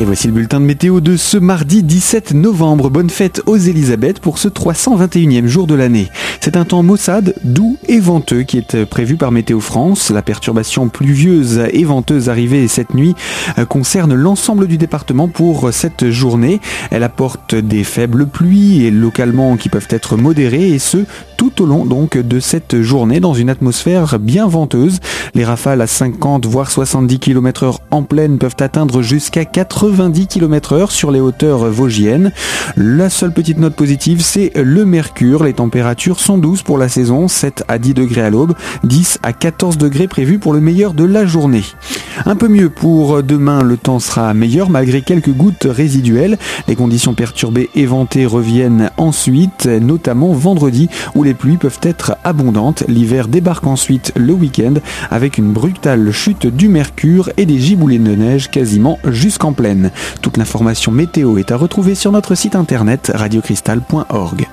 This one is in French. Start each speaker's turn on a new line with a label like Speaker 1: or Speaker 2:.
Speaker 1: Et voici le bulletin de météo de ce mardi 17 novembre. Bonne fête aux Elisabeth pour ce 321e jour de l'année. C'est un temps maussade, doux et venteux qui est prévu par Météo France. La perturbation pluvieuse et venteuse arrivée cette nuit euh, concerne l'ensemble du département pour cette journée. Elle apporte des faibles pluies et localement qui peuvent être modérées et ce tout au long donc de cette journée dans une atmosphère bien venteuse. Les rafales à 50 voire 70 km heure en pleine peuvent atteindre jusqu'à 90 km heure sur les hauteurs vosgiennes. La seule petite note positive, c'est le mercure. Les températures sont douces pour la saison, 7 à 10 degrés à l'aube, 10 à 14 degrés prévus pour le meilleur de la journée. Un peu mieux pour demain, le temps sera meilleur malgré quelques gouttes résiduelles. Les conditions perturbées et ventées reviennent ensuite, notamment vendredi où les pluies peuvent être abondantes. L'hiver débarque ensuite le week-end avec une brutale chute du mercure et des giboulées de neige quasiment jusqu'en pleine. Toute l'information météo est à retrouver sur notre site internet radiocristal.org.